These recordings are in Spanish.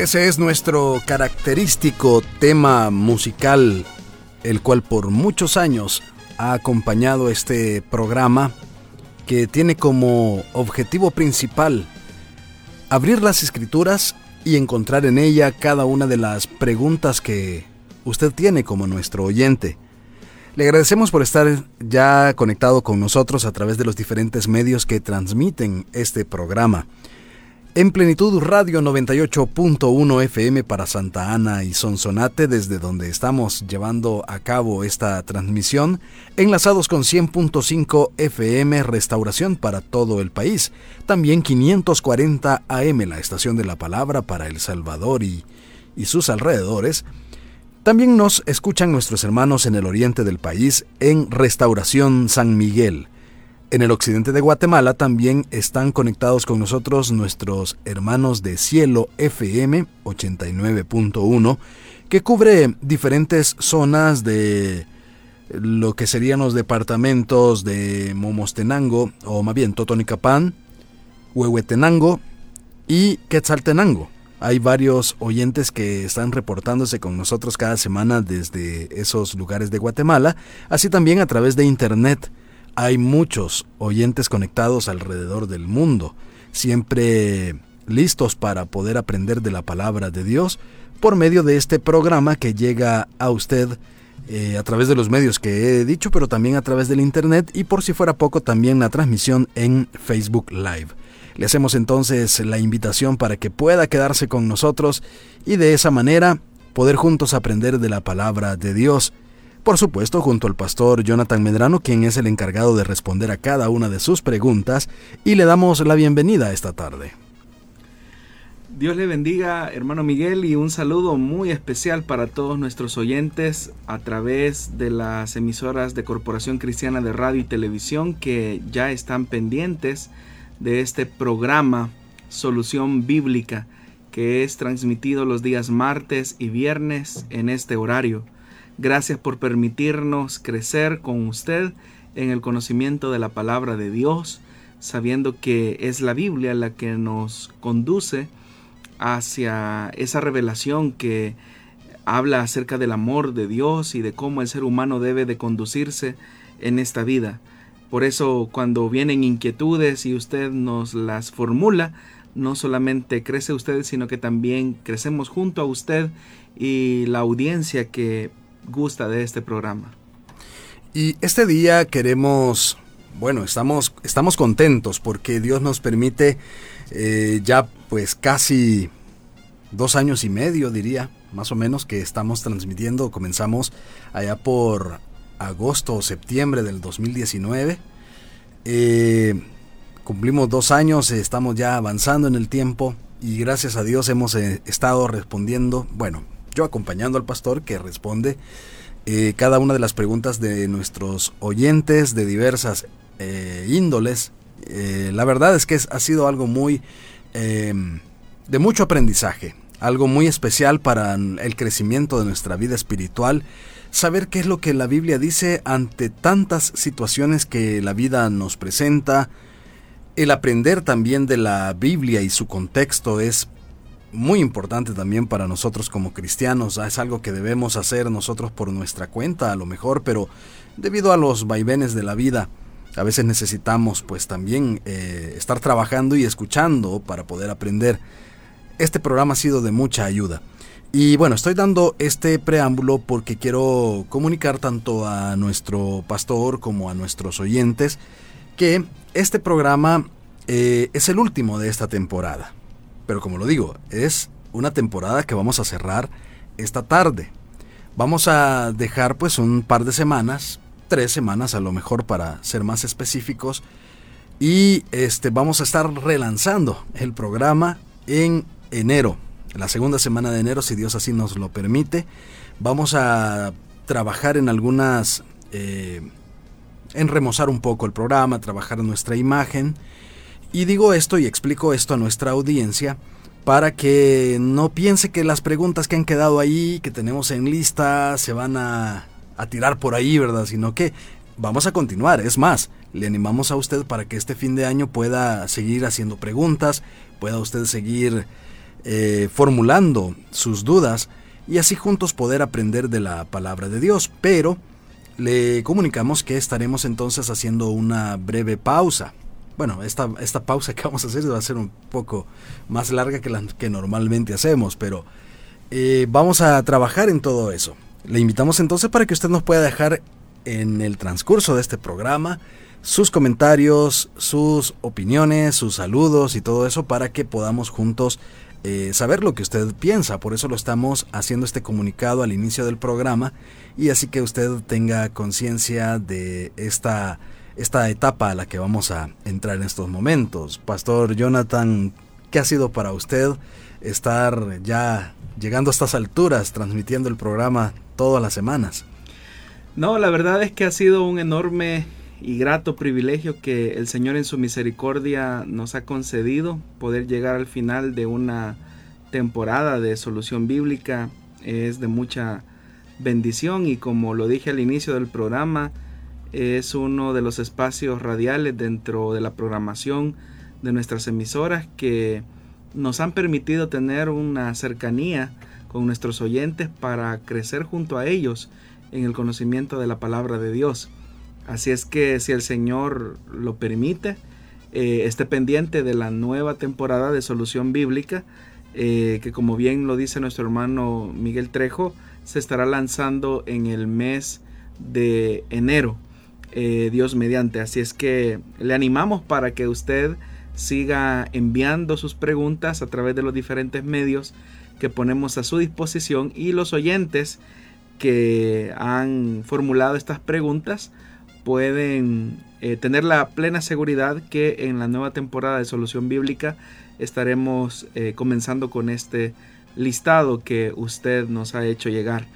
Ese es nuestro característico tema musical, el cual por muchos años ha acompañado este programa que tiene como objetivo principal abrir las escrituras y encontrar en ella cada una de las preguntas que usted tiene como nuestro oyente. Le agradecemos por estar ya conectado con nosotros a través de los diferentes medios que transmiten este programa. En Plenitud Radio 98.1 FM para Santa Ana y Sonsonate, desde donde estamos llevando a cabo esta transmisión, enlazados con 100.5 FM Restauración para todo el país, también 540 AM, la estación de la palabra para El Salvador y, y sus alrededores. También nos escuchan nuestros hermanos en el oriente del país en Restauración San Miguel en el occidente de Guatemala también están conectados con nosotros nuestros hermanos de Cielo FM 89.1, que cubre diferentes zonas de lo que serían los departamentos de Momostenango, o más bien Totonicapán, Huehuetenango y Quetzaltenango. Hay varios oyentes que están reportándose con nosotros cada semana desde esos lugares de Guatemala, así también a través de internet hay muchos oyentes conectados alrededor del mundo, siempre listos para poder aprender de la palabra de Dios por medio de este programa que llega a usted eh, a través de los medios que he dicho, pero también a través del Internet y por si fuera poco también la transmisión en Facebook Live. Le hacemos entonces la invitación para que pueda quedarse con nosotros y de esa manera poder juntos aprender de la palabra de Dios por supuesto, junto al pastor Jonathan Medrano, quien es el encargado de responder a cada una de sus preguntas, y le damos la bienvenida esta tarde. Dios le bendiga, hermano Miguel, y un saludo muy especial para todos nuestros oyentes a través de las emisoras de Corporación Cristiana de Radio y Televisión que ya están pendientes de este programa Solución Bíblica que es transmitido los días martes y viernes en este horario. Gracias por permitirnos crecer con usted en el conocimiento de la palabra de Dios, sabiendo que es la Biblia la que nos conduce hacia esa revelación que habla acerca del amor de Dios y de cómo el ser humano debe de conducirse en esta vida. Por eso cuando vienen inquietudes y usted nos las formula, no solamente crece usted, sino que también crecemos junto a usted y la audiencia que gusta de este programa. Y este día queremos, bueno, estamos, estamos contentos porque Dios nos permite eh, ya pues casi dos años y medio, diría, más o menos, que estamos transmitiendo. Comenzamos allá por agosto o septiembre del 2019. Eh, cumplimos dos años, estamos ya avanzando en el tiempo y gracias a Dios hemos eh, estado respondiendo, bueno, yo acompañando al pastor que responde eh, cada una de las preguntas de nuestros oyentes de diversas eh, índoles. Eh, la verdad es que ha sido algo muy de mucho aprendizaje, algo muy especial para el crecimiento de nuestra vida espiritual. Saber qué es lo que la Biblia dice ante tantas situaciones que la vida nos presenta, el aprender también de la Biblia y su contexto es muy importante también para nosotros como cristianos. Es algo que debemos hacer nosotros por nuestra cuenta a lo mejor, pero debido a los vaivenes de la vida, a veces necesitamos pues también eh, estar trabajando y escuchando para poder aprender. Este programa ha sido de mucha ayuda. Y bueno, estoy dando este preámbulo porque quiero comunicar tanto a nuestro pastor como a nuestros oyentes que este programa eh, es el último de esta temporada. Pero como lo digo, es una temporada que vamos a cerrar esta tarde. Vamos a dejar pues un par de semanas, tres semanas a lo mejor para ser más específicos. Y este, vamos a estar relanzando el programa en enero, la segunda semana de enero, si Dios así nos lo permite. Vamos a trabajar en algunas, eh, en remozar un poco el programa, trabajar nuestra imagen. Y digo esto y explico esto a nuestra audiencia para que no piense que las preguntas que han quedado ahí, que tenemos en lista, se van a, tirar por ahí, ¿verdad? Sino que vamos a continuar. Es más, le animamos a usted para que este fin de año pueda seguir haciendo preguntas, pueda usted seguir eh, formulando sus dudas y así juntos poder aprender de la palabra de Dios. Pero le comunicamos que estaremos entonces haciendo una breve pausa. Bueno, esta, esta pausa que vamos a hacer va a ser un poco más larga que la que normalmente hacemos, pero eh, vamos a trabajar en todo eso. Le invitamos entonces para que usted nos pueda dejar en el transcurso de este programa sus comentarios, sus opiniones, sus saludos y todo eso para que podamos juntos eh, saber lo que usted piensa. Por eso lo estamos haciendo este comunicado al inicio del programa y así que usted tenga conciencia de esta, esta etapa a la que vamos a entrar en estos momentos. Pastor Jonathan, ¿qué ha sido para usted estar ya llegando a estas alturas transmitiendo el programa todas las semanas? No, la verdad es que ha sido un enorme y grato privilegio que el Señor en su misericordia nos ha concedido poder llegar al final de una temporada de solución bíblica es de mucha bendición y como lo dije al inicio del programa es uno de los espacios radiales dentro de la programación de nuestras emisoras que nos han permitido tener una cercanía con nuestros oyentes para crecer junto a ellos en el conocimiento de la palabra de Dios. Así es que si el Señor lo permite, eh, esté pendiente de la nueva temporada de Solución Bíblica, eh, que como bien lo dice nuestro hermano Miguel Trejo, se estará lanzando en el mes de enero, eh, Dios mediante. Así es que le animamos para que usted siga enviando sus preguntas a través de los diferentes medios que ponemos a su disposición y los oyentes que han formulado estas preguntas pueden eh, tener la plena seguridad que en la nueva temporada de Solución Bíblica estaremos eh, comenzando con este listado que usted nos ha hecho llegar.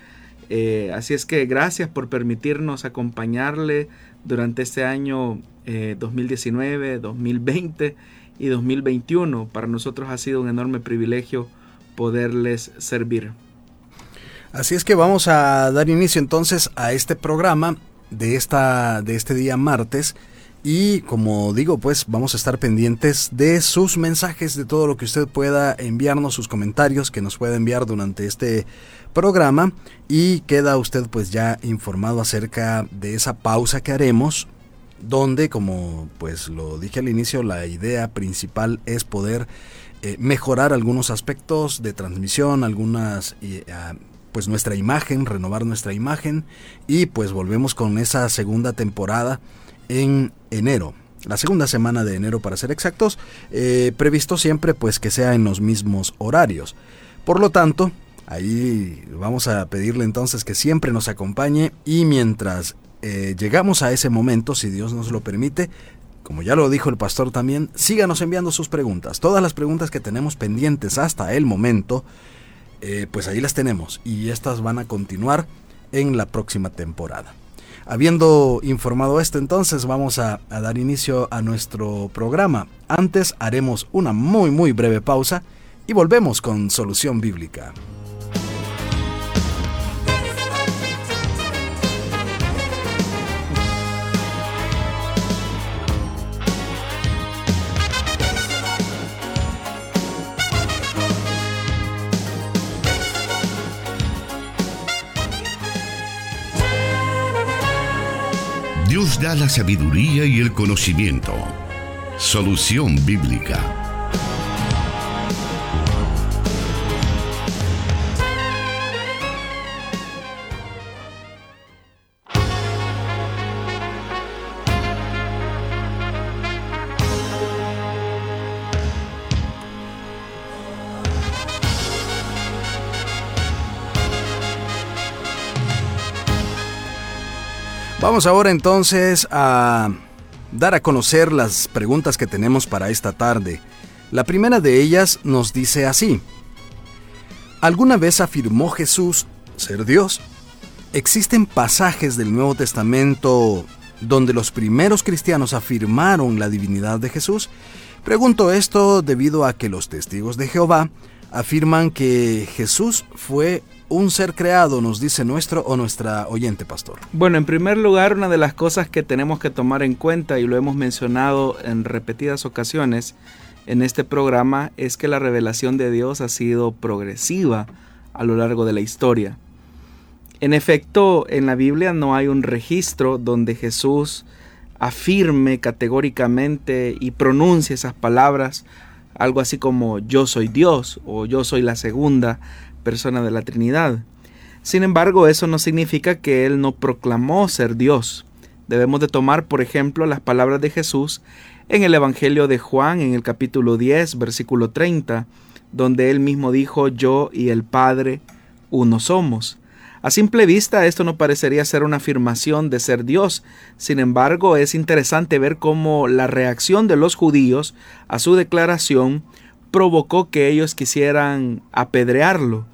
Eh, así es que gracias por permitirnos acompañarle durante este año 2019, 2020 y 2021. Para nosotros ha sido un enorme privilegio poderles servir. Así es que vamos a dar inicio entonces a este programa de, esta, de este día martes. Y como digo, pues vamos a estar pendientes de sus mensajes, de todo lo que usted pueda enviarnos, sus comentarios que nos pueda enviar durante este programa. Y queda usted pues ya informado acerca de esa pausa que haremos, donde como pues lo dije al inicio, la idea principal es poder eh, mejorar algunos aspectos de transmisión, algunas... Eh, pues nuestra imagen, renovar nuestra imagen y pues volvemos con esa segunda temporada en enero. La segunda semana de enero para ser exactos, eh, previsto siempre pues que sea en los mismos horarios. Por lo tanto, ahí vamos a pedirle entonces que siempre nos acompañe y mientras eh, llegamos a ese momento, si Dios nos lo permite, como ya lo dijo el pastor también, síganos enviando sus preguntas. Todas las preguntas que tenemos pendientes hasta el momento, eh, pues ahí las tenemos y estas van a continuar en la próxima temporada. Habiendo informado esto, entonces vamos a, a dar inicio a nuestro programa. Antes haremos una muy muy breve pausa y volvemos con Solución Bíblica. Da la sabiduría y el conocimiento. Solución bíblica. Vamos ahora entonces a dar a conocer las preguntas que tenemos para esta tarde. La primera de ellas nos dice así. ¿Alguna vez afirmó Jesús ser Dios? Existen pasajes del Nuevo Testamento donde los primeros cristianos afirmaron la divinidad de Jesús. Pregunto esto debido a que los testigos de Jehová afirman que Jesús fue un ser creado, nos dice nuestro o nuestra oyente pastor. Bueno, en primer lugar, una de las cosas que tenemos que tomar en cuenta, y lo hemos mencionado en repetidas ocasiones en este programa, es que la revelación de Dios ha sido progresiva a lo largo de la historia. En efecto, en la Biblia no hay un registro donde Jesús afirme categóricamente y pronuncie esas palabras, algo así como yo soy Dios o yo soy la segunda persona de la Trinidad. Sin embargo, eso no significa que Él no proclamó ser Dios. Debemos de tomar, por ejemplo, las palabras de Jesús en el Evangelio de Juan, en el capítulo 10, versículo 30, donde Él mismo dijo, yo y el Padre uno somos. A simple vista esto no parecería ser una afirmación de ser Dios, sin embargo es interesante ver cómo la reacción de los judíos a su declaración provocó que ellos quisieran apedrearlo.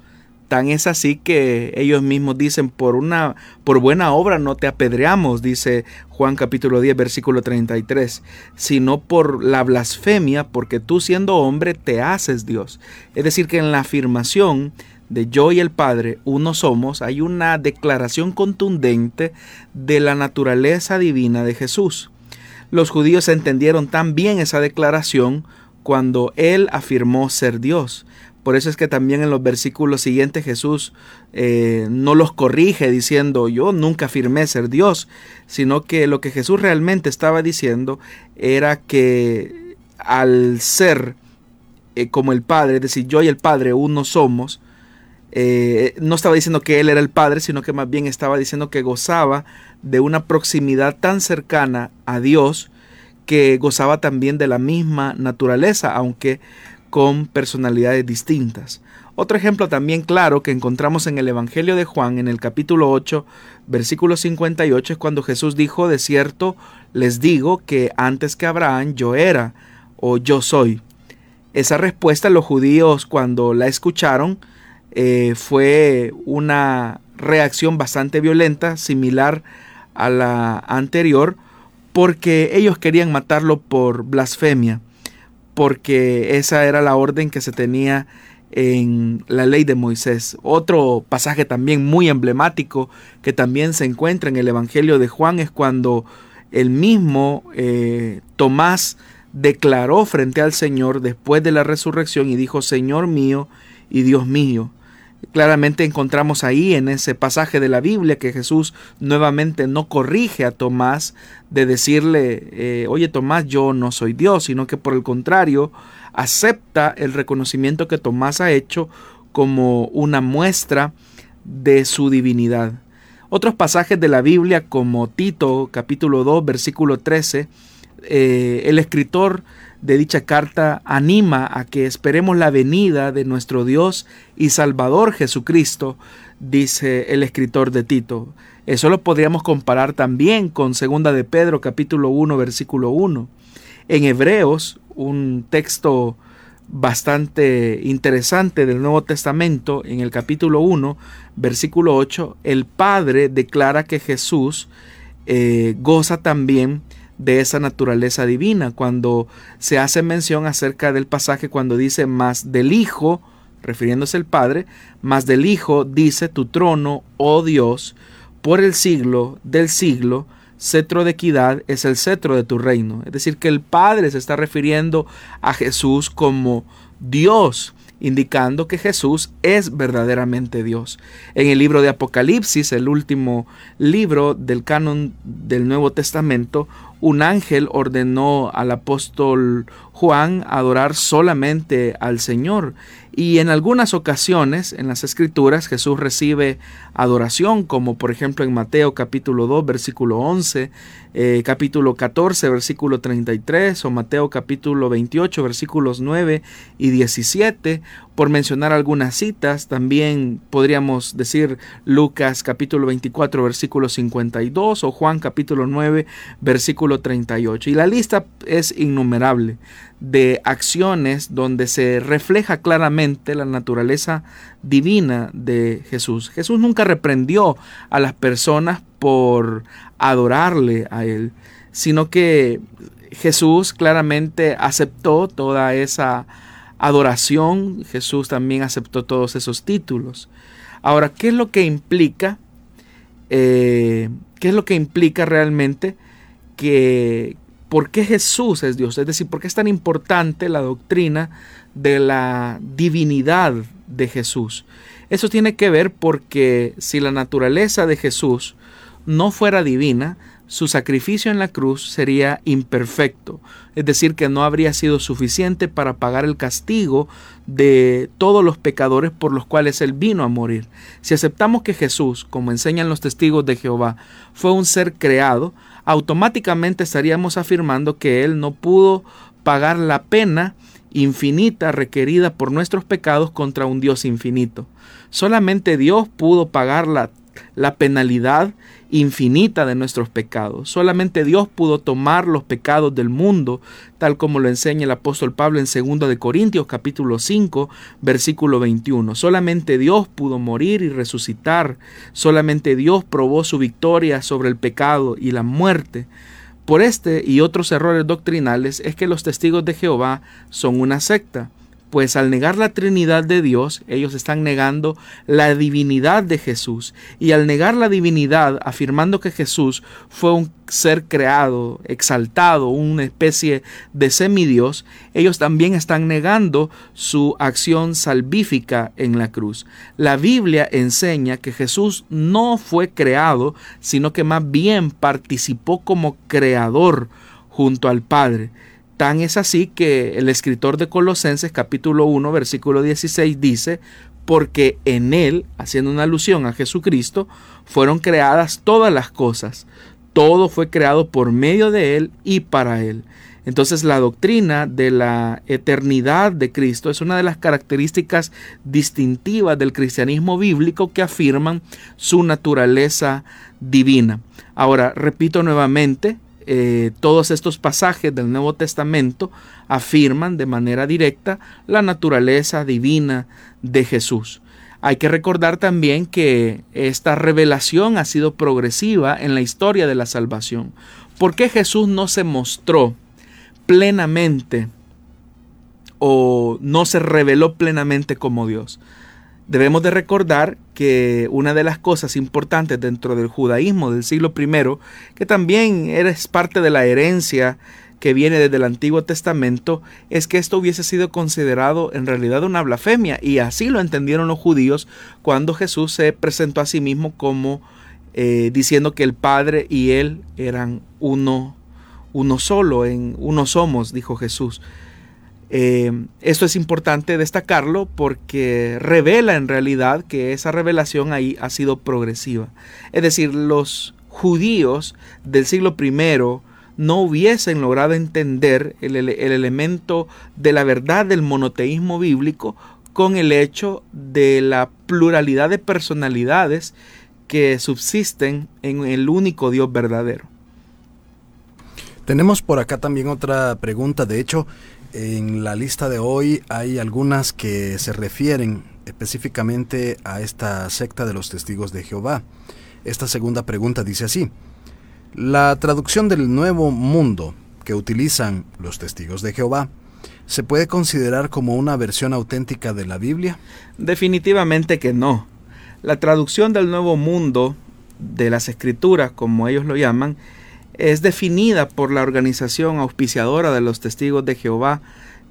Tan es así que ellos mismos dicen, por una por buena obra no te apedreamos, dice Juan capítulo 10 versículo 33, sino por la blasfemia, porque tú siendo hombre te haces Dios. Es decir, que en la afirmación de yo y el Padre, uno somos, hay una declaración contundente de la naturaleza divina de Jesús. Los judíos entendieron tan bien esa declaración cuando Él afirmó ser Dios. Por eso es que también en los versículos siguientes Jesús eh, no los corrige diciendo yo nunca afirmé ser Dios, sino que lo que Jesús realmente estaba diciendo era que al ser eh, como el Padre, es decir, yo y el Padre uno somos, eh, no estaba diciendo que él era el Padre, sino que más bien estaba diciendo que gozaba de una proximidad tan cercana a Dios que gozaba también de la misma naturaleza, aunque con personalidades distintas. Otro ejemplo también claro que encontramos en el Evangelio de Juan, en el capítulo 8, versículo 58, es cuando Jesús dijo, de cierto, les digo que antes que Abraham yo era o yo soy. Esa respuesta los judíos cuando la escucharon, eh, fue una reacción bastante violenta, similar a la anterior, porque ellos querían matarlo por blasfemia, porque esa era la orden que se tenía en la ley de Moisés. Otro pasaje también muy emblemático que también se encuentra en el Evangelio de Juan es cuando el mismo eh, Tomás declaró frente al Señor después de la resurrección y dijo, Señor mío y Dios mío. Claramente encontramos ahí en ese pasaje de la Biblia que Jesús nuevamente no corrige a Tomás de decirle, eh, oye Tomás, yo no soy Dios, sino que por el contrario acepta el reconocimiento que Tomás ha hecho como una muestra de su divinidad. Otros pasajes de la Biblia como Tito capítulo 2 versículo 13, eh, el escritor de dicha carta anima a que esperemos la venida de nuestro Dios y Salvador Jesucristo, dice el escritor de Tito. Eso lo podríamos comparar también con segunda de Pedro capítulo 1 versículo 1. En Hebreos, un texto bastante interesante del Nuevo Testamento, en el capítulo 1, versículo 8, el Padre declara que Jesús eh, goza también de esa naturaleza divina. Cuando se hace mención acerca del pasaje cuando dice más del Hijo, refiriéndose al Padre, más del Hijo dice tu trono, oh Dios, por el siglo del siglo, cetro de equidad es el cetro de tu reino. Es decir, que el Padre se está refiriendo a Jesús como Dios indicando que Jesús es verdaderamente Dios. En el libro de Apocalipsis, el último libro del canon del Nuevo Testamento, un ángel ordenó al apóstol Juan adorar solamente al Señor. Y en algunas ocasiones en las escrituras Jesús recibe adoración, como por ejemplo en Mateo capítulo 2 versículo 11, eh, capítulo 14 versículo 33 o Mateo capítulo 28 versículos 9 y 17, por mencionar algunas citas, también podríamos decir Lucas capítulo 24 versículo 52 o Juan capítulo 9 versículo 38. Y la lista es innumerable de acciones donde se refleja claramente la naturaleza divina de Jesús. Jesús nunca reprendió a las personas por adorarle a Él, sino que Jesús claramente aceptó toda esa adoración, Jesús también aceptó todos esos títulos. Ahora, ¿qué es lo que implica? Eh, ¿Qué es lo que implica realmente que por qué Jesús es Dios? Es decir, ¿por qué es tan importante la doctrina de la divinidad de Jesús? Eso tiene que ver porque si la naturaleza de Jesús no fuera divina, su sacrificio en la cruz sería imperfecto, es decir, que no habría sido suficiente para pagar el castigo de todos los pecadores por los cuales Él vino a morir. Si aceptamos que Jesús, como enseñan los testigos de Jehová, fue un ser creado, automáticamente estaríamos afirmando que Él no pudo pagar la pena infinita requerida por nuestros pecados contra un Dios infinito. Solamente Dios pudo pagar la, la penalidad infinita de nuestros pecados. Solamente Dios pudo tomar los pecados del mundo, tal como lo enseña el apóstol Pablo en 2 de Corintios capítulo 5, versículo 21. Solamente Dios pudo morir y resucitar. Solamente Dios probó su victoria sobre el pecado y la muerte. Por este y otros errores doctrinales es que los testigos de Jehová son una secta pues al negar la Trinidad de Dios, ellos están negando la divinidad de Jesús. Y al negar la divinidad, afirmando que Jesús fue un ser creado, exaltado, una especie de semidios, ellos también están negando su acción salvífica en la cruz. La Biblia enseña que Jesús no fue creado, sino que más bien participó como creador junto al Padre. Tan es así que el escritor de Colosenses capítulo 1 versículo 16 dice, porque en él, haciendo una alusión a Jesucristo, fueron creadas todas las cosas. Todo fue creado por medio de él y para él. Entonces la doctrina de la eternidad de Cristo es una de las características distintivas del cristianismo bíblico que afirman su naturaleza divina. Ahora, repito nuevamente, eh, todos estos pasajes del Nuevo Testamento afirman de manera directa la naturaleza divina de Jesús. Hay que recordar también que esta revelación ha sido progresiva en la historia de la salvación. ¿Por qué Jesús no se mostró plenamente o no se reveló plenamente como Dios? Debemos de recordar que una de las cosas importantes dentro del judaísmo del siglo I, que también es parte de la herencia que viene desde el Antiguo Testamento, es que esto hubiese sido considerado en realidad una blasfemia, y así lo entendieron los judíos cuando Jesús se presentó a sí mismo como eh, diciendo que el Padre y Él eran uno, uno solo, en uno somos, dijo Jesús. Eh, esto es importante destacarlo porque revela en realidad que esa revelación ahí ha sido progresiva. Es decir, los judíos del siglo I no hubiesen logrado entender el, el elemento de la verdad del monoteísmo bíblico con el hecho de la pluralidad de personalidades que subsisten en el único Dios verdadero. Tenemos por acá también otra pregunta. De hecho, en la lista de hoy hay algunas que se refieren específicamente a esta secta de los testigos de Jehová. Esta segunda pregunta dice así. La traducción del Nuevo Mundo que utilizan los testigos de Jehová ¿Se puede considerar como una versión auténtica de la Biblia? Definitivamente que no. La traducción del Nuevo Mundo de las Escrituras, como ellos lo llaman, es definida por la organización auspiciadora de los testigos de Jehová,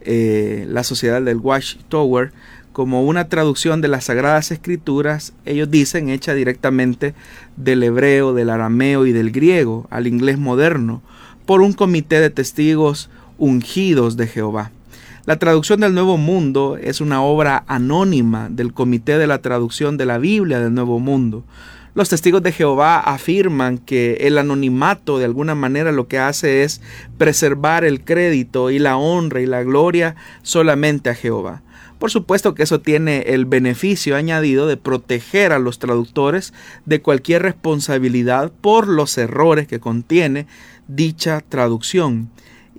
eh, la sociedad del Watchtower, como una traducción de las Sagradas Escrituras, ellos dicen, hecha directamente del hebreo, del arameo y del griego al inglés moderno, por un comité de testigos ungidos de Jehová. La traducción del Nuevo Mundo es una obra anónima del Comité de la Traducción de la Biblia del Nuevo Mundo. Los testigos de Jehová afirman que el anonimato de alguna manera lo que hace es preservar el crédito y la honra y la gloria solamente a Jehová. Por supuesto que eso tiene el beneficio añadido de proteger a los traductores de cualquier responsabilidad por los errores que contiene dicha traducción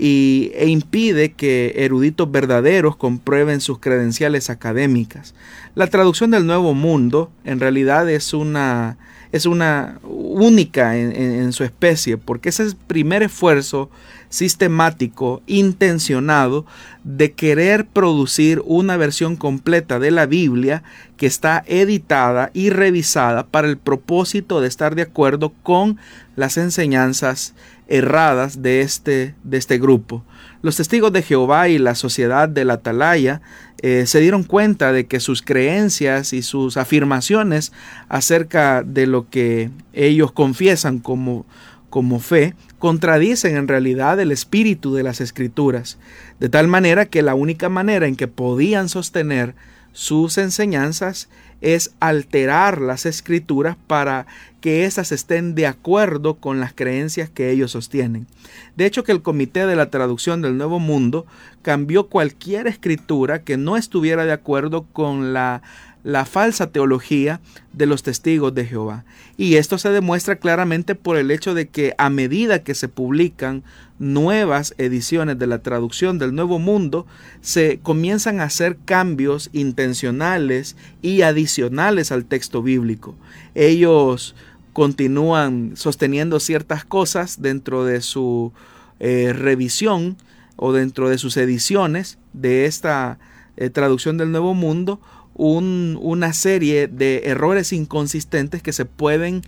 y, e impide que eruditos verdaderos comprueben sus credenciales académicas. La traducción del Nuevo Mundo en realidad es una, es una única en, en su especie, porque es el primer esfuerzo sistemático, intencionado, de querer producir una versión completa de la Biblia que está editada y revisada para el propósito de estar de acuerdo con las enseñanzas erradas de este, de este grupo. Los testigos de Jehová y la sociedad de la Atalaya eh, se dieron cuenta de que sus creencias y sus afirmaciones acerca de lo que ellos confiesan como, como fe contradicen en realidad el espíritu de las escrituras, de tal manera que la única manera en que podían sostener sus enseñanzas es alterar las escrituras para que éstas estén de acuerdo con las creencias que ellos sostienen. De hecho, que el Comité de la Traducción del Nuevo Mundo cambió cualquier escritura que no estuviera de acuerdo con la la falsa teología de los testigos de Jehová. Y esto se demuestra claramente por el hecho de que a medida que se publican nuevas ediciones de la traducción del Nuevo Mundo, se comienzan a hacer cambios intencionales y adicionales al texto bíblico. Ellos continúan sosteniendo ciertas cosas dentro de su eh, revisión o dentro de sus ediciones de esta eh, traducción del Nuevo Mundo una serie de errores inconsistentes que se pueden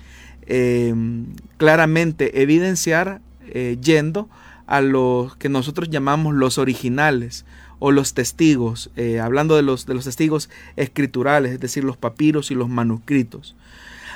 em, claramente evidenciar eh, yendo a los que nosotros llamamos los originales o los testigos, eh, hablando de los, de los testigos escriturales, es decir, los papiros y los manuscritos.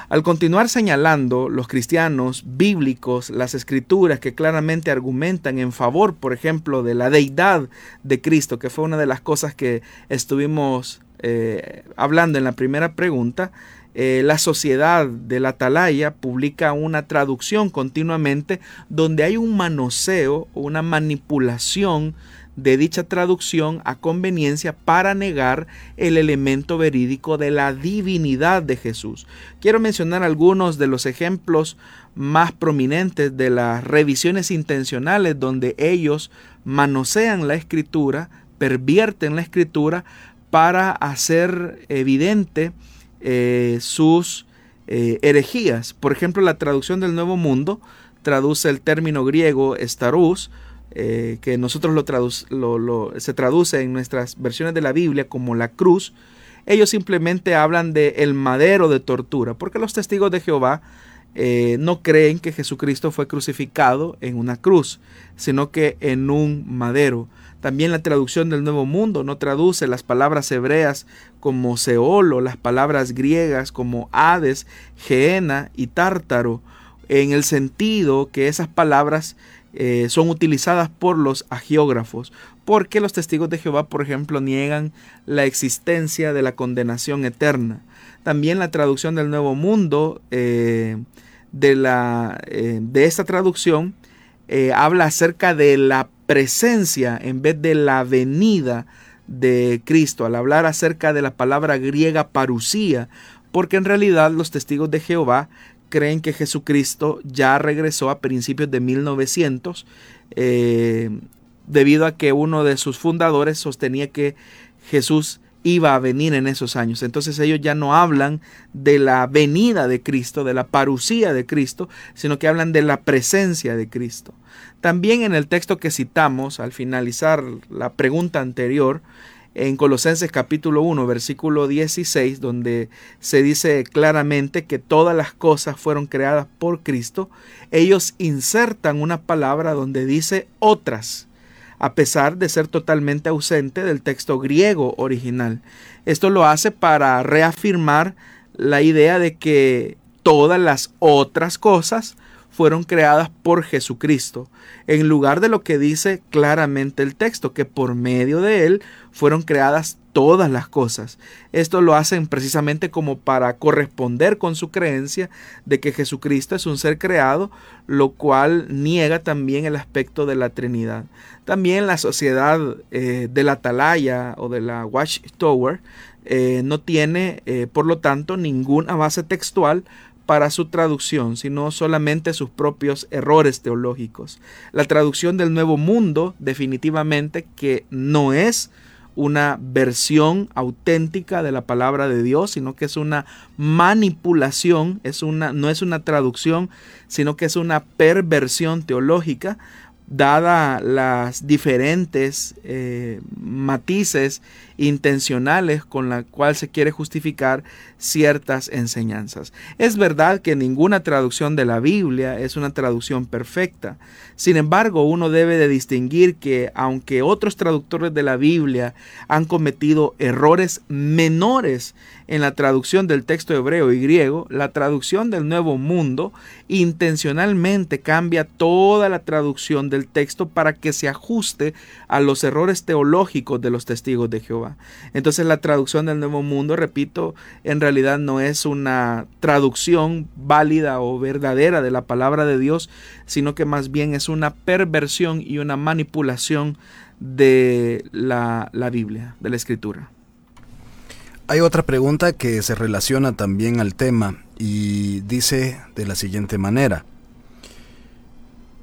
Al continuar señalando los cristianos bíblicos las escrituras que claramente argumentan en favor, por ejemplo, de la deidad de Cristo, que fue una de las cosas que estuvimos eh, hablando en la primera pregunta, eh, la sociedad de la atalaya publica una traducción continuamente donde hay un manoseo una manipulación de dicha traducción a conveniencia para negar el elemento verídico de la divinidad de Jesús. Quiero mencionar algunos de los ejemplos más prominentes de las revisiones intencionales donde ellos manosean la escritura, pervierten la escritura para hacer evidente eh, sus eh, herejías. Por ejemplo, la traducción del Nuevo Mundo traduce el término griego estarus, eh, que nosotros lo, se traduce en nuestras versiones de la Biblia como la cruz. Ellos simplemente hablan de el madero de tortura, porque los testigos de Jehová no creen que Jesucristo fue crucificado en una cruz, sino que en un madero. También la traducción del Nuevo Mundo no traduce las palabras hebreas como Seol o las palabras griegas como Hades, Geena y Tártaro, en el sentido que esas palabras eh, son utilizadas por los agiógrafos, porque los testigos de Jehová, por ejemplo, niegan la existencia de la condenación eterna. También la traducción del Nuevo Mundo, eh, de, la, eh, de esta traducción, habla acerca de la presencia en vez de la venida de Cristo, al hablar acerca de la palabra griega parusía, porque en realidad los testigos de Jehová creen que Jesucristo ya regresó a principios de 1900, eh, debido a que uno de sus fundadores sostenía que Jesús iba a venir en esos años. Entonces ellos ya no hablan de la venida de Cristo, de la parusía de Cristo, sino que hablan de la presencia de Cristo. También en el texto que citamos al finalizar la pregunta anterior, en Colosenses capítulo 1, versículo 16, donde se dice claramente que todas las cosas fueron creadas por Cristo, ellos insertan una palabra donde dice otras, a pesar de ser totalmente ausente del texto griego original. Esto lo hace para reafirmar la idea de que todas las otras cosas fueron creadas por Jesucristo, en lugar de lo que dice claramente el texto, que por medio de Él fueron creadas todas las cosas. Esto lo hacen precisamente como para corresponder con su creencia de que Jesucristo es un ser creado, lo cual niega también el aspecto de la Trinidad. También la sociedad eh, de la atalaya o de la Watchtower eh, no tiene, eh, por lo tanto, ninguna base textual para su traducción, sino solamente sus propios errores teológicos. La traducción del Nuevo Mundo definitivamente que no es una versión auténtica de la palabra de Dios, sino que es una manipulación, es una, no es una traducción, sino que es una perversión teológica dada las diferentes eh, matices intencionales con la cual se quiere justificar ciertas enseñanzas. Es verdad que ninguna traducción de la Biblia es una traducción perfecta. Sin embargo, uno debe de distinguir que aunque otros traductores de la Biblia han cometido errores menores en la traducción del texto hebreo y griego, la traducción del Nuevo Mundo intencionalmente cambia toda la traducción del texto para que se ajuste a los errores teológicos de los testigos de Jehová. Entonces la traducción del Nuevo Mundo, repito, en realidad no es una traducción válida o verdadera de la palabra de Dios, sino que más bien es una perversión y una manipulación de la, la Biblia, de la Escritura. Hay otra pregunta que se relaciona también al tema y dice de la siguiente manera.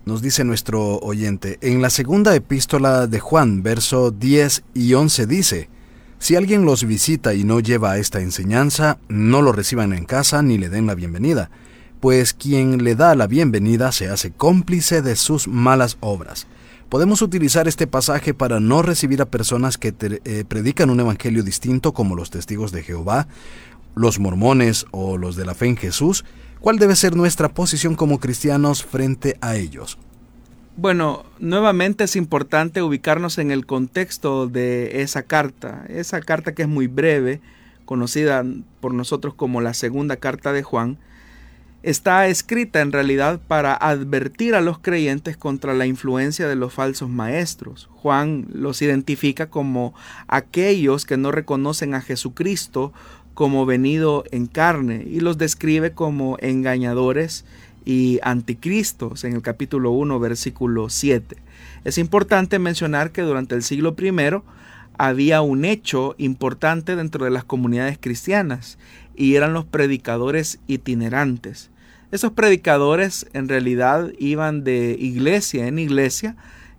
Nos dice nuestro oyente, en la segunda epístola de Juan, verso 10 y 11 dice, si alguien los visita y no lleva esta enseñanza, no lo reciban en casa ni le den la bienvenida, pues quien le da la bienvenida se hace cómplice de sus malas obras. Podemos utilizar este pasaje para no recibir a personas que eh, predican un evangelio distinto como los testigos de Jehová, los mormones o los de la fe en Jesús. ¿Cuál debe ser nuestra posición como cristianos frente a ellos? Bueno, nuevamente es importante ubicarnos en el contexto de esa carta. Esa carta que es muy breve, conocida por nosotros como la segunda carta de Juan, está escrita en realidad para advertir a los creyentes contra la influencia de los falsos maestros. Juan los identifica como aquellos que no reconocen a Jesucristo como venido en carne y los describe como engañadores y anticristos en el capítulo 1, versículo 7. Es importante mencionar que durante el siglo I había un hecho importante dentro de las comunidades cristianas y eran los predicadores itinerantes. Esos predicadores en realidad iban de iglesia en iglesia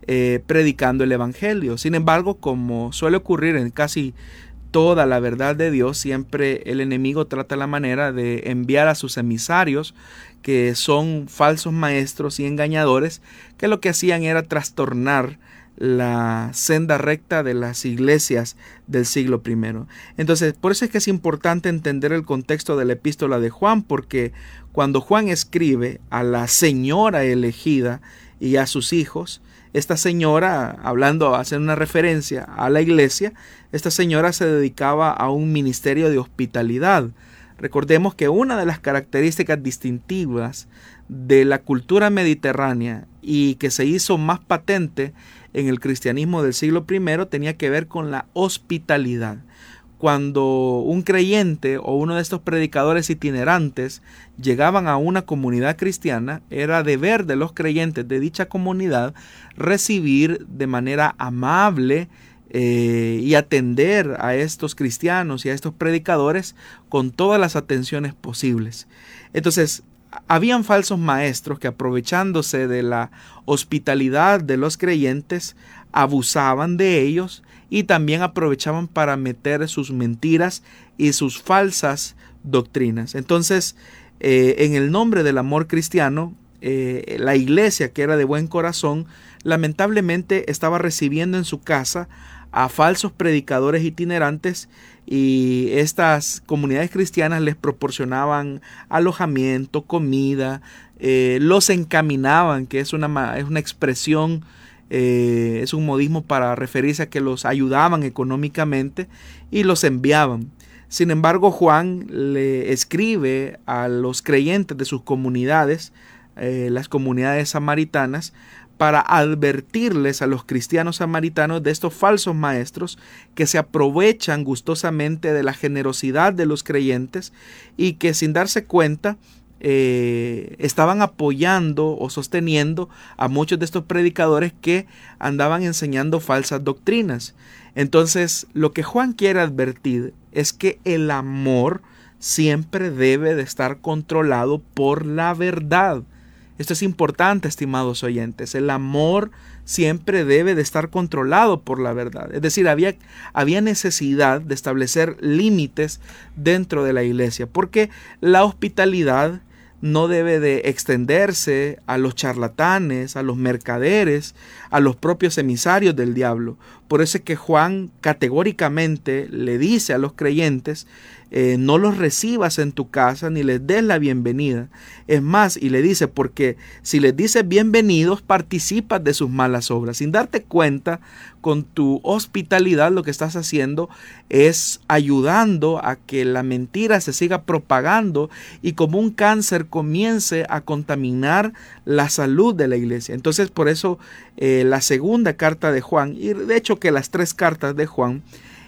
eh, predicando el Evangelio. Sin embargo, como suele ocurrir en casi toda la verdad de Dios, siempre el enemigo trata la manera de enviar a sus emisarios que son falsos maestros y engañadores, que lo que hacían era trastornar la senda recta de las iglesias del siglo I. Entonces, por eso es que es importante entender el contexto de la epístola de Juan, porque cuando Juan escribe a la señora elegida y a sus hijos, esta señora, hablando, hacer una referencia a la iglesia, esta señora se dedicaba a un ministerio de hospitalidad. Recordemos que una de las características distintivas de la cultura mediterránea y que se hizo más patente en el cristianismo del siglo I tenía que ver con la hospitalidad. Cuando un creyente o uno de estos predicadores itinerantes llegaban a una comunidad cristiana, era deber de los creyentes de dicha comunidad recibir de manera amable eh, y atender a estos cristianos y a estos predicadores con todas las atenciones posibles. Entonces, habían falsos maestros que aprovechándose de la hospitalidad de los creyentes, abusaban de ellos y también aprovechaban para meter sus mentiras y sus falsas doctrinas. Entonces, eh, en el nombre del amor cristiano, eh, la iglesia que era de buen corazón, lamentablemente estaba recibiendo en su casa a falsos predicadores itinerantes y estas comunidades cristianas les proporcionaban alojamiento, comida, eh, los encaminaban, que es una, es una expresión, eh, es un modismo para referirse a que los ayudaban económicamente y los enviaban. Sin embargo, Juan le escribe a los creyentes de sus comunidades eh, las comunidades samaritanas para advertirles a los cristianos samaritanos de estos falsos maestros que se aprovechan gustosamente de la generosidad de los creyentes y que sin darse cuenta eh, estaban apoyando o sosteniendo a muchos de estos predicadores que andaban enseñando falsas doctrinas. Entonces, lo que Juan quiere advertir es que el amor siempre debe de estar controlado por la verdad. Esto es importante, estimados oyentes. El amor siempre debe de estar controlado por la verdad. Es decir, había, había necesidad de establecer límites dentro de la iglesia, porque la hospitalidad no debe de extenderse a los charlatanes, a los mercaderes, a los propios emisarios del diablo. Por eso es que Juan categóricamente le dice a los creyentes eh, no los recibas en tu casa ni les des la bienvenida. Es más, y le dice, porque si les dices bienvenidos, participas de sus malas obras. Sin darte cuenta, con tu hospitalidad lo que estás haciendo es ayudando a que la mentira se siga propagando y como un cáncer comience a contaminar la salud de la iglesia. Entonces, por eso eh, la segunda carta de Juan, y de hecho que las tres cartas de Juan,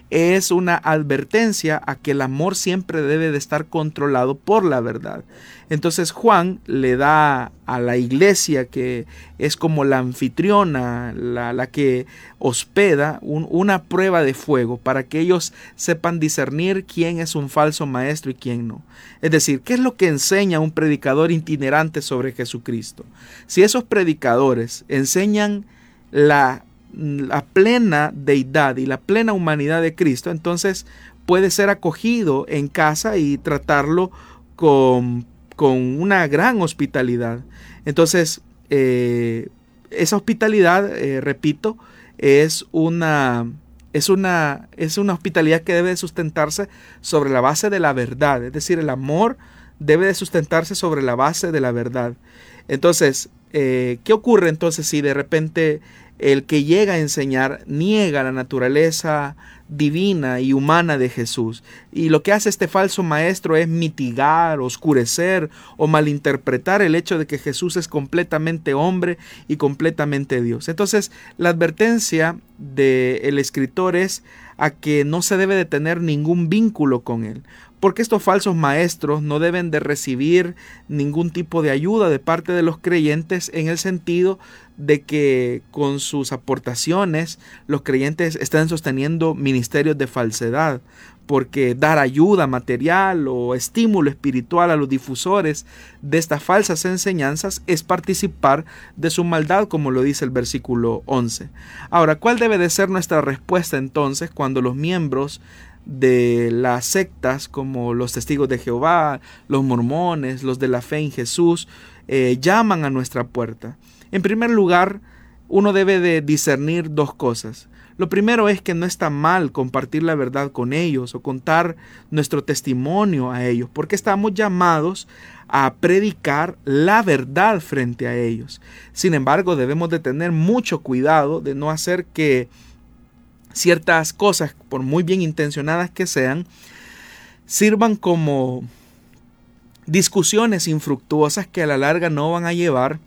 es una advertencia a que el amor siempre debe de estar controlado por la verdad. Entonces Juan le da a la iglesia que es como la anfitriona, la, que hospeda, una prueba de fuego para que ellos sepan discernir quién es un falso maestro y quién no. Es decir, ¿qué es lo que enseña un predicador itinerante sobre Jesucristo? Si esos predicadores enseñan la la plena deidad y la plena humanidad de Cristo, entonces puede ser acogido en casa y tratarlo con, una gran hospitalidad. Entonces, eh, esa hospitalidad, eh, repito, es una, es, una, es una hospitalidad que debe sustentarse sobre la base de la verdad, es decir, el amor debe de sustentarse sobre la base de la verdad. Entonces, eh, ¿qué ocurre entonces si de repente el que llega a enseñar niega la naturaleza divina y humana de Jesús. Y lo que hace este falso maestro es mitigar, oscurecer o malinterpretar el hecho de que Jesús es completamente hombre y completamente Dios. Entonces, la advertencia del escritor es a que no se debe de tener ningún vínculo con él porque estos falsos maestros no deben de recibir ningún tipo de ayuda de parte de los creyentes en el sentido de que con sus aportaciones los creyentes están sosteniendo ministerios de falsedad, porque dar ayuda material o estímulo espiritual a los difusores de estas falsas enseñanzas es participar de su maldad, como lo dice el versículo 11. Ahora, ¿cuál debe de ser nuestra respuesta entonces cuando los miembros de las sectas como los testigos de Jehová, los mormones, los de la fe en Jesús, eh, llaman a nuestra puerta. En primer lugar, uno debe de discernir dos cosas. Lo primero es que no está mal compartir la verdad con ellos o contar nuestro testimonio a ellos, porque estamos llamados a predicar la verdad frente a ellos. Sin embargo, debemos de tener mucho cuidado de no hacer que ciertas cosas, por muy bien intencionadas que sean, sirvan como discusiones infructuosas que a la larga no van a llevar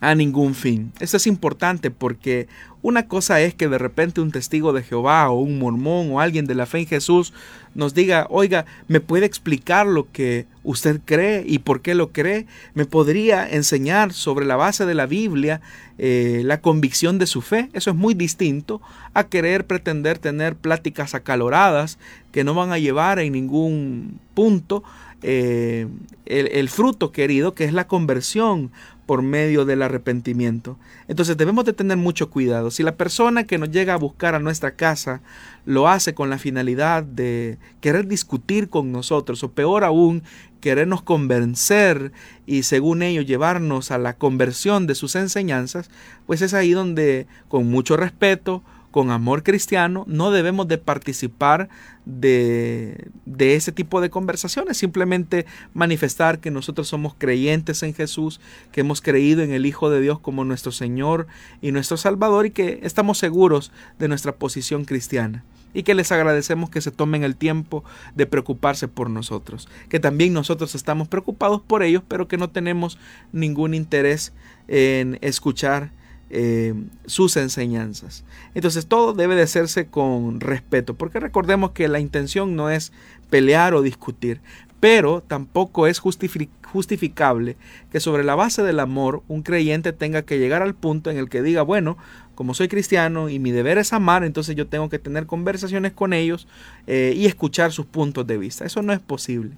a ningún fin. Eso es importante porque una cosa es que de repente un testigo de Jehová o un mormón o alguien de la fe en Jesús nos diga, oiga, ¿me puede explicar lo que usted cree y por qué lo cree? ¿Me podría enseñar sobre la base de la Biblia eh, la convicción de su fe? Eso es muy distinto a querer pretender tener pláticas acaloradas que no van a llevar en ningún punto eh, el fruto querido que es la conversión por medio del arrepentimiento. Entonces debemos de tener mucho cuidado. Si la persona que nos llega a buscar a nuestra casa lo hace con la finalidad de querer discutir con nosotros o peor aún, querernos convencer y según ello llevarnos a la conversión de sus enseñanzas, pues es ahí donde con mucho respeto, con amor cristiano, no debemos de participar de, de, ese tipo de conversaciones, simplemente manifestar que nosotros somos creyentes en Jesús, que hemos creído en el Hijo de Dios como nuestro Señor y nuestro Salvador y que estamos seguros de nuestra posición cristiana. y que les agradecemos que se tomen el tiempo de preocuparse por nosotros, que también nosotros estamos preocupados por ellos, pero que no tenemos ningún interés en escuchar eh, sus enseñanzas. Entonces todo debe de hacerse con respeto, porque recordemos que la intención no es pelear o discutir, pero tampoco es justificable que sobre la base del amor un creyente tenga que llegar al punto en el que diga, bueno, como soy cristiano y mi deber es amar, entonces yo tengo que tener conversaciones con ellos eh, y escuchar sus puntos de vista. Eso no es posible.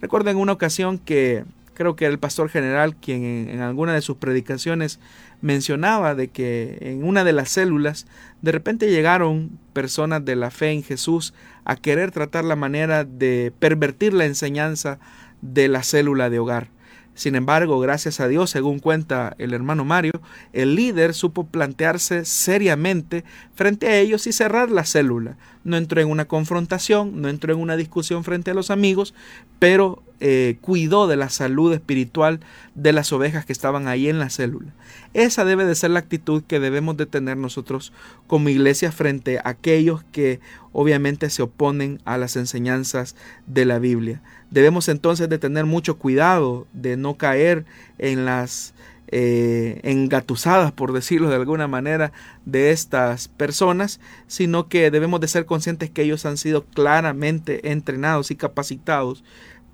Recuerdo en una ocasión que creo que era el pastor general quien en, alguna de sus predicaciones mencionaba de que en una de las células de repente llegaron personas de la fe en Jesús a querer tratar la manera de pervertir la enseñanza de la célula de hogar. Sin embargo, gracias a Dios, según cuenta el hermano Mario, el líder supo plantearse seriamente frente a ellos y cerrar la célula. No entró en una confrontación, no entró en una discusión frente a los amigos, pero eh, cuidó de la salud espiritual de las ovejas que estaban ahí en la célula. Esa debe de ser la actitud que debemos de tener nosotros como iglesia frente a aquellos que obviamente se oponen a las enseñanzas de la Biblia. Debemos entonces de tener mucho cuidado de no caer en las eh, engatusadas, por decirlo de alguna manera, de estas personas, sino que debemos de ser conscientes que ellos han sido claramente entrenados y capacitados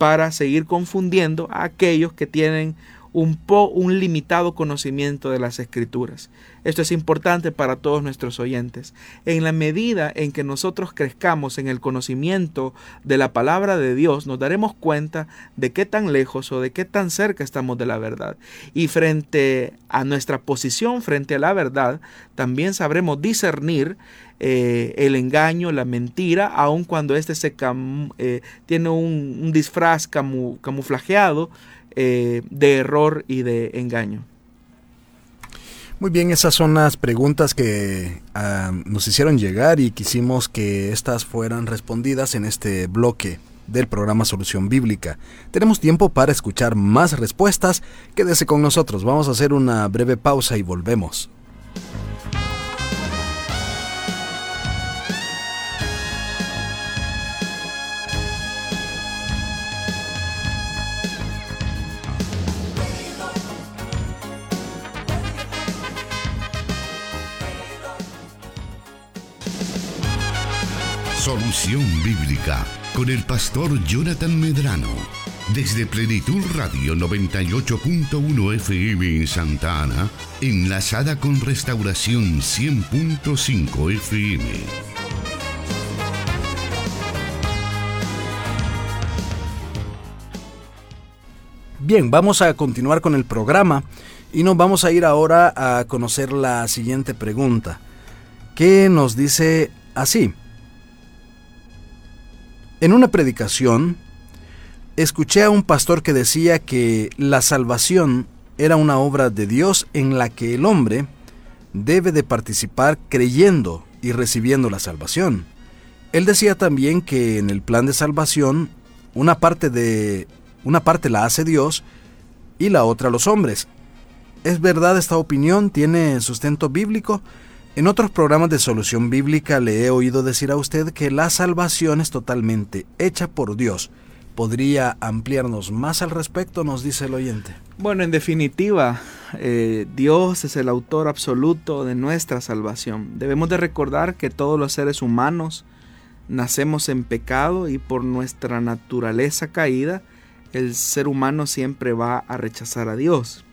para seguir confundiendo a aquellos que tienen un, po, un limitado conocimiento de las escrituras. Esto es importante para todos nuestros oyentes. En la medida en que nosotros crezcamos en el conocimiento de la palabra de Dios, nos daremos cuenta de qué tan lejos o de qué tan cerca estamos de la verdad. Y frente a nuestra posición frente a la verdad, también sabremos discernir eh, el engaño, la mentira, aun cuando éste se eh, tiene un, disfraz camuflajeado eh, de error y de engaño. Muy bien, esas son las preguntas que ah, nos hicieron llegar y quisimos que estas fueran respondidas en este bloque del programa Solución Bíblica. Tenemos tiempo para escuchar más respuestas. Quédese con nosotros, vamos a hacer una breve pausa y volvemos. Bíblica con el pastor Jonathan Medrano. Desde Plenitud Radio 98.1 FM en Santa Ana, enlazada con Restauración 100.5 FM. Bien, vamos a continuar con el programa y nos vamos a ir ahora a conocer la siguiente pregunta, que nos dice así. En una predicación, escuché a un pastor que decía que la salvación era una obra de Dios en la que el hombre debe de participar creyendo y recibiendo la salvación. Él decía también que en el plan de salvación una parte de una parte la hace Dios y la otra los hombres. ¿Es verdad esta opinión? ¿Tiene sustento bíblico? En otros programas de solución bíblica le he oído decir a usted que la salvación es totalmente hecha por Dios. ¿Podría ampliarnos más al respecto? Nos dice el oyente. Bueno, en definitiva, eh, Dios es el autor absoluto de nuestra salvación. Debemos de recordar que todos los seres humanos nacemos en pecado y por nuestra naturaleza caída, el ser humano siempre va a rechazar a Dios.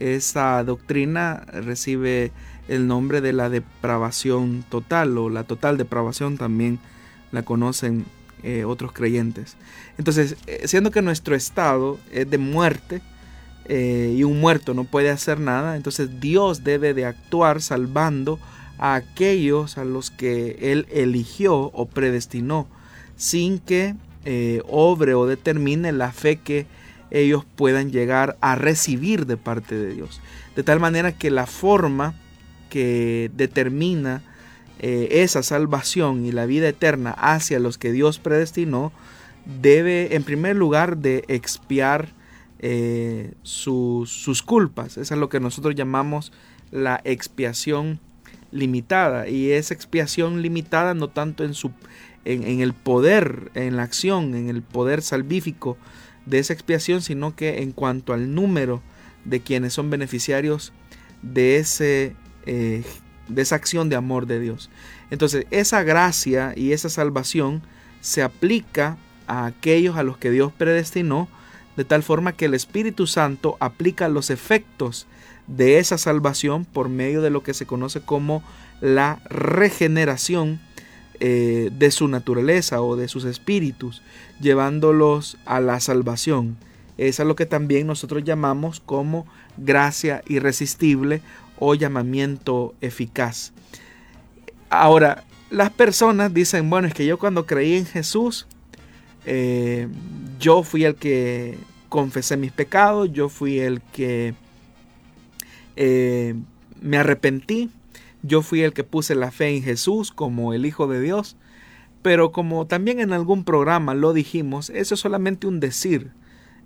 Esa doctrina recibe el nombre de la depravación total o la total depravación también la conocen eh, otros creyentes. Entonces, eh, siendo que nuestro estado es de muerte eh, y un muerto no puede hacer nada, entonces Dios debe de actuar salvando a aquellos a los que Él eligió o predestinó sin que obre o determine la fe que ellos puedan llegar a recibir de parte de Dios. De tal manera que la forma que determina eh, esa salvación y la vida eterna hacia los que Dios predestinó, debe en primer lugar de expiar eh, sus, sus culpas. Esa es lo que nosotros llamamos la expiación limitada y esa expiación limitada no tanto en, su, en, el poder, en la acción, en el poder salvífico de esa expiación, sino que en cuanto al número de quienes son beneficiarios de, ese, eh, de esa acción de amor de Dios. Entonces, esa gracia y esa salvación se aplica a aquellos a los que Dios predestinó, de tal forma que el Espíritu Santo aplica los efectos de esa salvación por medio de lo que se conoce como la regeneración eh, de su naturaleza o de sus espíritus, llevándolos a la salvación. Esa es lo que también nosotros llamamos como gracia irresistible o llamamiento eficaz. Ahora, las personas dicen, bueno, es que yo cuando creí en Jesús, eh, yo fui el que confesé mis pecados, yo fui el que eh, me arrepentí, yo fui el que puse la fe en Jesús como el Hijo de Dios, pero como también en algún programa lo dijimos, eso es solamente un decir,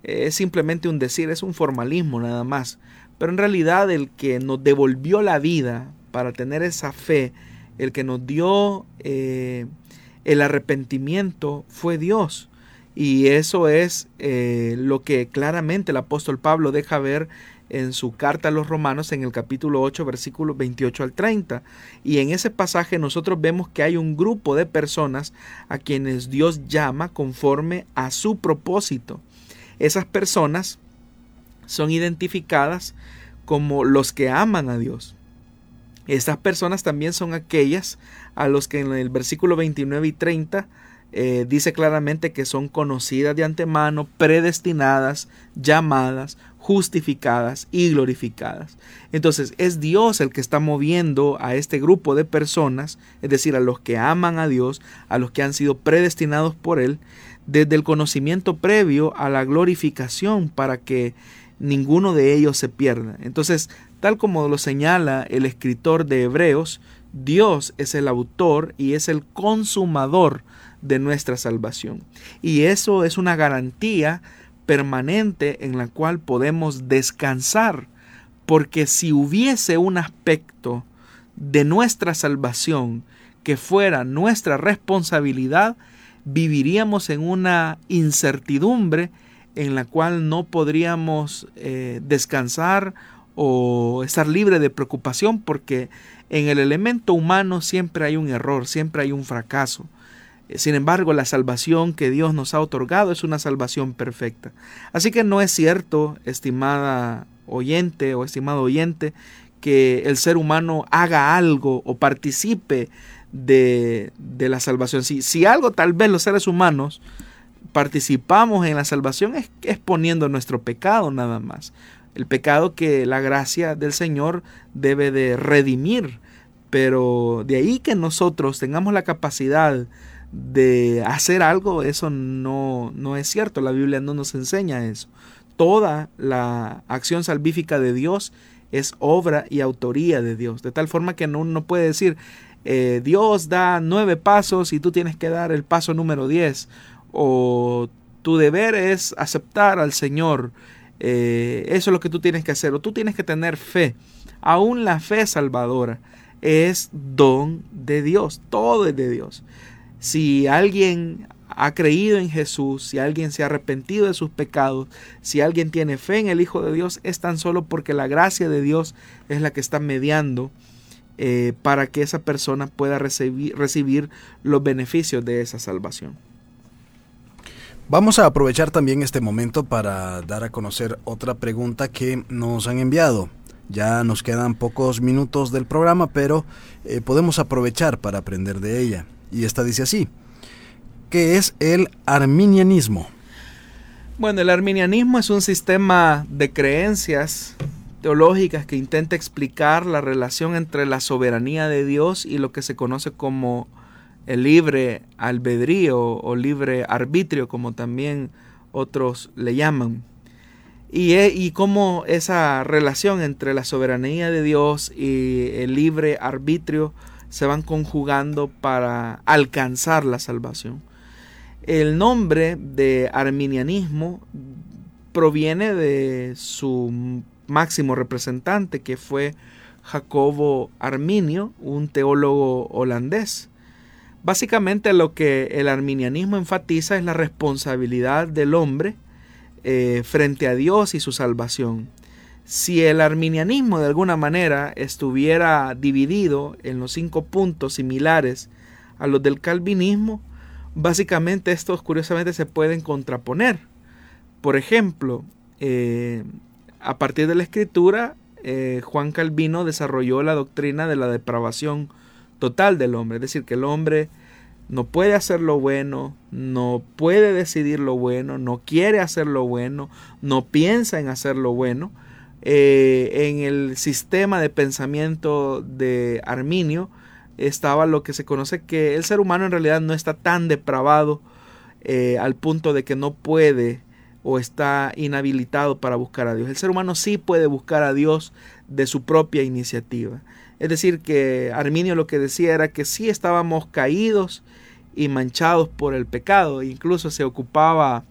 es simplemente un decir, es un formalismo nada más, pero en realidad el que nos devolvió la vida para tener esa fe, el que nos dio eh, el arrepentimiento fue Dios. Y eso es eh, lo que claramente el apóstol Pablo deja ver en su carta a los romanos en el capítulo 8 versículos 28 al 30. Y en ese pasaje nosotros vemos que hay un grupo de personas a quienes Dios llama conforme a su propósito. Esas personas son identificadas como los que aman a Dios. Estas personas también son aquellas a los que en el versículo 29 y 30 eh, dice claramente que son conocidas de antemano, predestinadas, llamadas, justificadas y glorificadas. Entonces es Dios el que está moviendo a este grupo de personas, es decir, a los que aman a Dios, a los que han sido predestinados por Él, desde el conocimiento previo a la glorificación para que ninguno de ellos se pierda. Entonces, tal como lo señala el escritor de Hebreos, Dios es el autor y es el consumador de nuestra salvación. Y eso es una garantía permanente en la cual podemos descansar, porque si hubiese un aspecto de nuestra salvación que fuera nuestra responsabilidad, viviríamos en una incertidumbre en la cual no podríamos eh, descansar o estar libre de preocupación porque en el elemento humano siempre hay un error, siempre hay un fracaso. Sin embargo, la salvación que Dios nos ha otorgado es una salvación perfecta. Así que no es cierto, estimada oyente o estimado oyente, que el ser humano haga algo o participe de, la salvación. Si, algo tal vez los seres humanos participamos en la salvación es, es poniendo nuestro pecado nada más. El pecado que la gracia del Señor debe de redimir. Pero de ahí que nosotros tengamos la capacidad de hacer algo, eso no, no es cierto. La Biblia no nos enseña eso. Toda la acción salvífica de Dios es obra y autoría de Dios. De tal forma que no, no puede decir, eh, Dios da nueve pasos y tú tienes que dar el paso número diez. O tu deber es aceptar al Señor. Eh, eso es lo que tú tienes que hacer. O tú tienes que tener fe. Aún la fe salvadora es don de Dios. Todo es de Dios. Si alguien ha creído en Jesús, si alguien se ha arrepentido de sus pecados, si alguien tiene fe en el Hijo de Dios, es tan solo porque la gracia de Dios es la que está mediando eh, para que esa persona pueda recibir, recibir los beneficios de esa salvación. Vamos a aprovechar también este momento para dar a conocer otra pregunta que nos han enviado. Ya nos quedan pocos minutos del programa, pero eh, podemos aprovechar para aprender de ella. Y esta dice así, ¿qué es el arminianismo? Bueno, el arminianismo es un sistema de creencias teológicas que intenta explicar la relación entre la soberanía de Dios y lo que se conoce como el libre albedrío o libre arbitrio, como también otros le llaman. Y, e, y cómo esa relación entre la soberanía de Dios y el libre arbitrio se van conjugando para alcanzar la salvación. El nombre de arminianismo proviene de su máximo representante, que fue Jacobo Arminio, un teólogo holandés. Básicamente lo que el arminianismo enfatiza es la responsabilidad del hombre eh, frente a Dios y su salvación. Si el arminianismo de alguna manera estuviera dividido en los cinco puntos similares a los del calvinismo, básicamente estos curiosamente se pueden contraponer. Por ejemplo, eh, a partir de la escritura, eh, Juan Calvino desarrolló la doctrina de la depravación total del hombre, es decir, que el hombre no puede hacer lo bueno, no puede decidir lo bueno, no quiere hacer lo bueno, no piensa en hacer lo bueno. Eh, en el sistema de pensamiento de Arminio estaba lo que se conoce que el ser humano en realidad no está tan depravado eh, al punto de que no puede o está inhabilitado para buscar a Dios. El ser humano sí puede buscar a Dios de su propia iniciativa. Es decir, que Arminio lo que decía era que sí estábamos caídos y manchados por el pecado. Incluso se ocupaba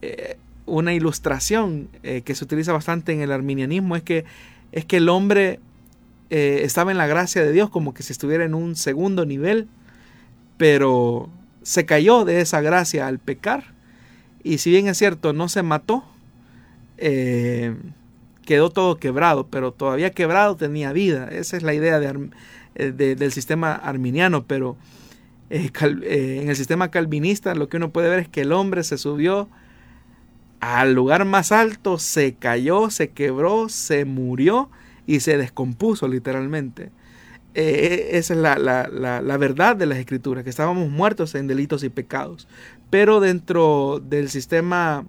eh, una ilustración eh, que se utiliza bastante en el arminianismo, es que, es que el hombre eh, estaba en la gracia de Dios como que si estuviera en un segundo nivel, pero se cayó de esa gracia al pecar. Y si bien es cierto, no se mató, quedó todo quebrado, pero todavía quebrado tenía vida. Esa es la idea del sistema arminiano, pero eh, eh, en el sistema calvinista lo que uno puede ver es que el hombre se subió al lugar más alto, se cayó, se quebró, se murió y se descompuso literalmente. Eh, esa es la, la, verdad de las escrituras, que estábamos muertos en delitos y pecados. Pero dentro del sistema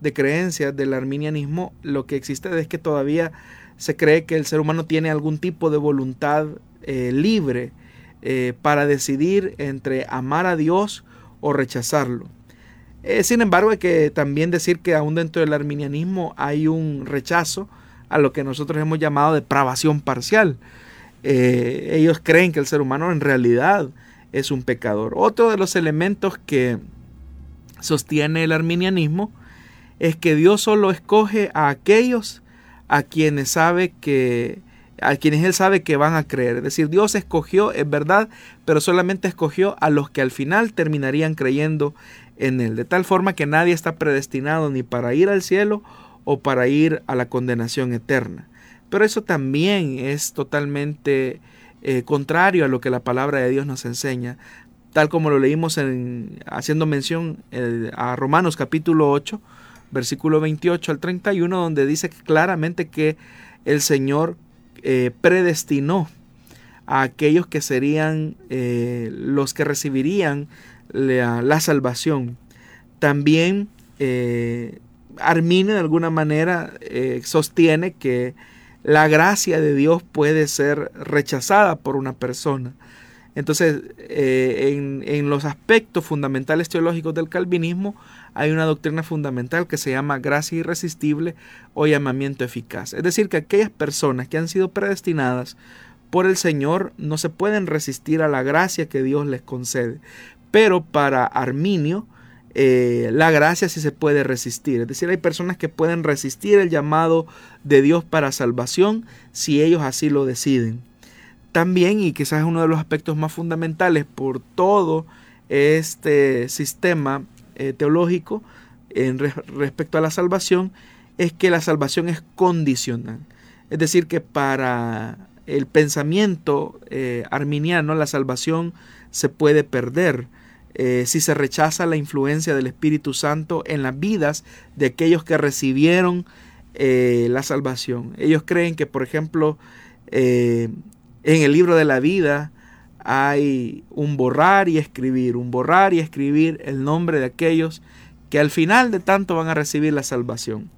de creencias del arminianismo, lo que existe es que todavía se cree que el ser humano tiene algún tipo de voluntad libre eh, para decidir entre amar a Dios o rechazarlo. Eh, sin embargo, hay que también decir que aún dentro del arminianismo hay un rechazo a lo que nosotros hemos llamado depravación parcial. Eh, ellos creen que el ser humano en realidad es un pecador. Otro de los elementos que sostiene el arminianismo es que Dios solo escoge a aquellos a quienes sabe que a quienes él sabe que van a creer. Es decir, Dios escogió, es verdad, pero solamente escogió a los que al final terminarían creyendo en él. De tal forma que nadie está predestinado ni para ir al cielo o para ir a la condenación eterna. Pero eso también es totalmente eh, contrario a lo que la palabra de Dios nos enseña, tal como lo leímos en, haciendo mención eh, a Romanos capítulo 8, versículo 28 al 31, donde dice claramente que el Señor eh, predestinó a aquellos que serían eh, los que recibirían la, salvación. También eh, Armine de alguna manera sostiene que la gracia de Dios puede ser rechazada por una persona. Entonces, en, en, los aspectos fundamentales teológicos del calvinismo hay una doctrina fundamental que se llama gracia irresistible o llamamiento eficaz. Es decir, que aquellas personas que han sido predestinadas por el Señor no se pueden resistir a la gracia que Dios les concede. Pero para Arminio, eh, la gracia sí se puede resistir. Es decir, hay personas que pueden resistir el llamado de Dios para salvación si ellos así lo deciden. También, y quizás es uno de los aspectos más fundamentales por todo este sistema eh, teológico en respecto a la salvación es que la salvación es condicional. Es decir, que para el pensamiento eh, arminiano la salvación se puede perder eh, si se rechaza la influencia del Espíritu Santo en las vidas de aquellos que recibieron la salvación. Ellos creen que, por ejemplo, en el libro de la vida hay un borrar y escribir, un borrar y escribir el nombre de aquellos que al final de tanto van a recibir la salvación.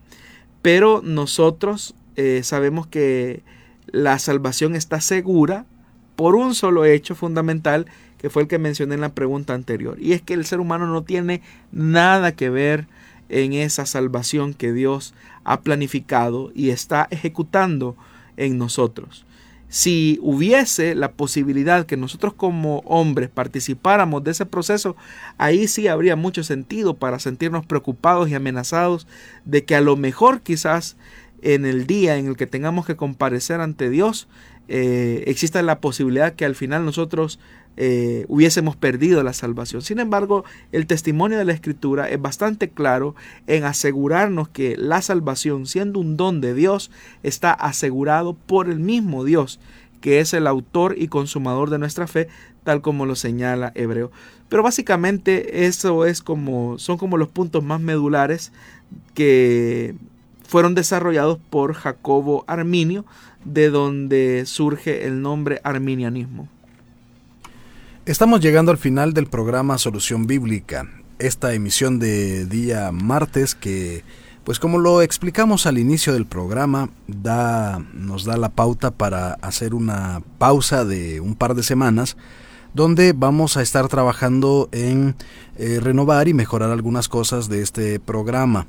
Pero nosotros eh, sabemos que la salvación está segura por un solo hecho fundamental que fue el que mencioné en la pregunta anterior. Y es que el ser humano no tiene nada que ver en esa salvación que Dios ha planificado y está ejecutando en nosotros si hubiese la posibilidad que nosotros como hombres participáramos de ese proceso, ahí sí habría mucho sentido para sentirnos preocupados y amenazados de que a lo mejor quizás en el día en el que tengamos que comparecer ante Dios, eh, exista la posibilidad que al final nosotros eh, hubiésemos perdido la salvación. Sin embargo, el testimonio de la Escritura es bastante claro en asegurarnos que la salvación, siendo un don de Dios, está asegurado por el mismo Dios, que es el autor y consumador de nuestra fe, tal como lo señala Hebreo. Pero básicamente eso es como son como los puntos más medulares que fueron desarrollados por Jacobo Arminio, de donde surge el nombre arminianismo. Estamos llegando al final del programa Solución Bíblica, esta emisión de día martes que, pues como lo explicamos al inicio del programa, da, nos da la pauta para hacer una pausa de un par de semanas donde vamos a estar trabajando en eh, renovar y mejorar algunas cosas de este programa.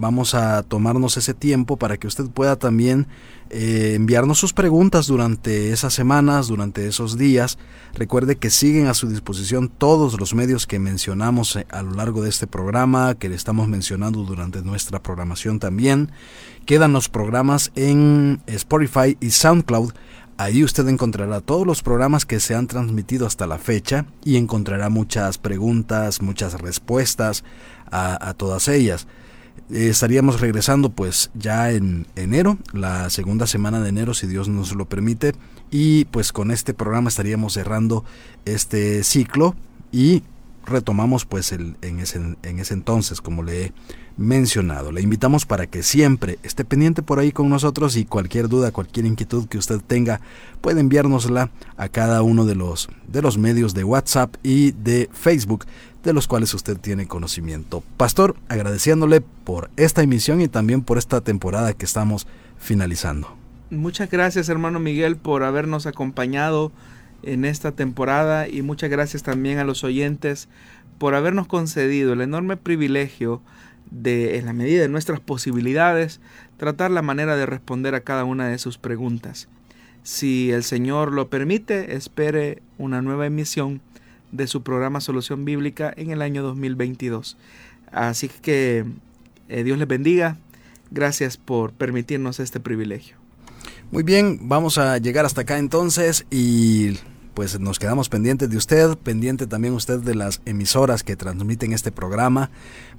Vamos a tomarnos ese tiempo para que usted pueda también eh, enviarnos sus preguntas durante esas semanas, durante esos días. Recuerde que siguen a su disposición todos los medios que mencionamos eh, a lo largo de este programa, que le estamos mencionando durante nuestra programación también. Quedan los programas en Spotify y SoundCloud. Ahí usted encontrará todos los programas que se han transmitido hasta la fecha y encontrará muchas preguntas, muchas respuestas a todas ellas. Estaríamos regresando pues ya en enero, la segunda semana de enero si Dios nos lo permite y pues con este programa estaríamos cerrando este ciclo y retomamos pues el, en, ese, en ese entonces como le he mencionado. Le invitamos para que siempre esté pendiente por ahí con nosotros y cualquier duda, cualquier inquietud que usted tenga puede enviárnosla a cada uno de los, de los medios de WhatsApp y de Facebook de los cuales usted tiene conocimiento. Pastor, agradeciéndole por esta emisión y también por esta temporada que estamos finalizando. Muchas gracias hermano Miguel por habernos acompañado en esta temporada y muchas gracias también a los oyentes por habernos concedido el enorme privilegio de, en la medida de nuestras posibilidades, tratar la manera de responder a cada una de sus preguntas. Si el Señor lo permite, espere una nueva emisión de su programa Solución Bíblica en el año 2022. Así que eh, Dios les bendiga. Gracias por permitirnos este privilegio. Muy bien, vamos a llegar hasta acá entonces y pues nos quedamos pendientes de usted, pendiente también usted de las emisoras que transmiten este programa,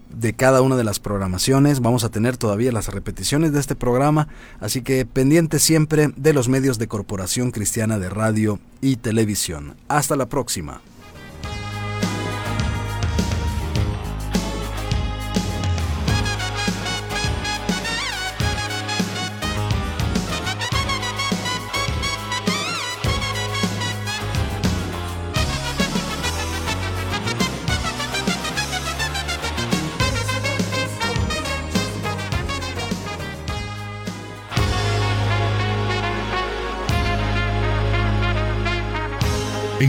de cada una de las programaciones. Vamos a tener todavía las repeticiones de este programa, así que pendiente siempre de los medios de Corporación Cristiana de Radio y Televisión. Hasta la próxima.